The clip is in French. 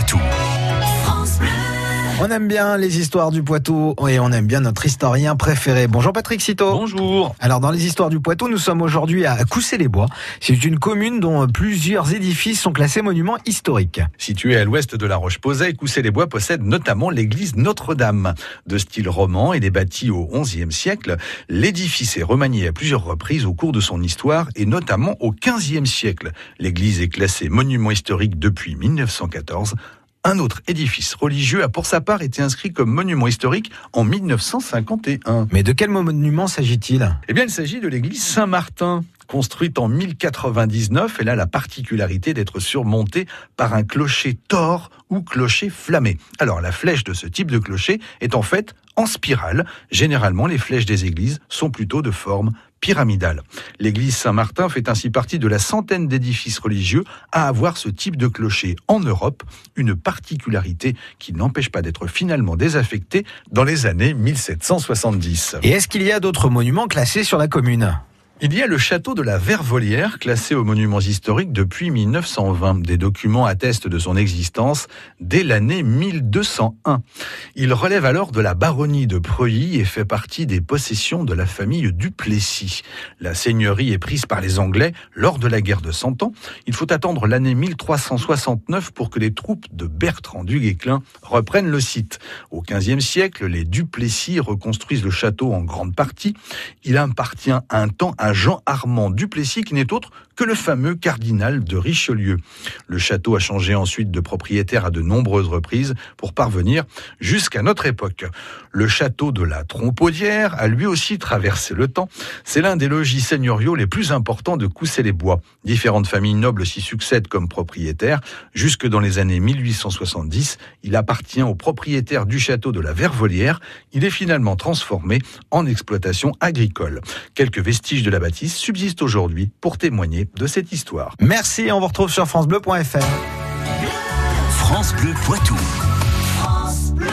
Poitou. On aime bien les histoires du Poitou et on aime bien notre historien préféré. Bonjour Patrick Citeau. Bonjour. Alors dans les histoires du Poitou, nous sommes aujourd'hui à Coussé-les-Bois. C'est une commune dont plusieurs édifices sont classés monuments historiques. Situé à l'ouest de la Roche-Posay, Coussé-les-Bois possède notamment l'église Notre-Dame. De style roman, et est bâti au XIe siècle. L'édifice est remanié à plusieurs reprises au cours de son histoire et notamment au XVe siècle. L'église est classée monument historique depuis 1914 un autre édifice religieux a pour sa part été inscrit comme monument historique en 1951. Mais de quel monument s'agit-il? Eh bien, il s'agit de l'église Saint-Martin, construite en 1099. Elle a la particularité d'être surmontée par un clocher tord ou clocher flammé. Alors, la flèche de ce type de clocher est en fait en spirale. Généralement, les flèches des églises sont plutôt de forme pyramidale. L'église Saint-Martin fait ainsi partie de la centaine d'édifices religieux à avoir ce type de clocher en Europe, une particularité qui n'empêche pas d'être finalement désaffectée dans les années 1770. Et est-ce qu'il y a d'autres monuments classés sur la commune? Il y a le château de la Vervolière, classé aux monuments historiques depuis 1920. Des documents attestent de son existence dès l'année 1201. Il relève alors de la baronnie de Preuilly et fait partie des possessions de la famille Duplessis. La seigneurie est prise par les Anglais lors de la guerre de Cent Ans. Il faut attendre l'année 1369 pour que les troupes de Bertrand du Guesclin reprennent le site. Au XVe siècle, les Duplessis reconstruisent le château en grande partie. Il appartient un temps à Jean Armand Duplessis, qui n'est autre que le fameux cardinal de Richelieu. Le château a changé ensuite de propriétaire à de nombreuses reprises pour parvenir jusqu'à notre époque. Le château de la Trompaudière a lui aussi traversé le temps. C'est l'un des logis seigneuriaux les plus importants de Coussé-les-Bois. Différentes familles nobles s'y succèdent comme propriétaires. Jusque dans les années 1870, il appartient au propriétaire du château de la Vervolière. Il est finalement transformé en exploitation agricole. Quelques vestiges de la bâtisse subsistent aujourd'hui pour témoigner de cette histoire. Merci, on vous retrouve sur francebleu.fr. France Bleu.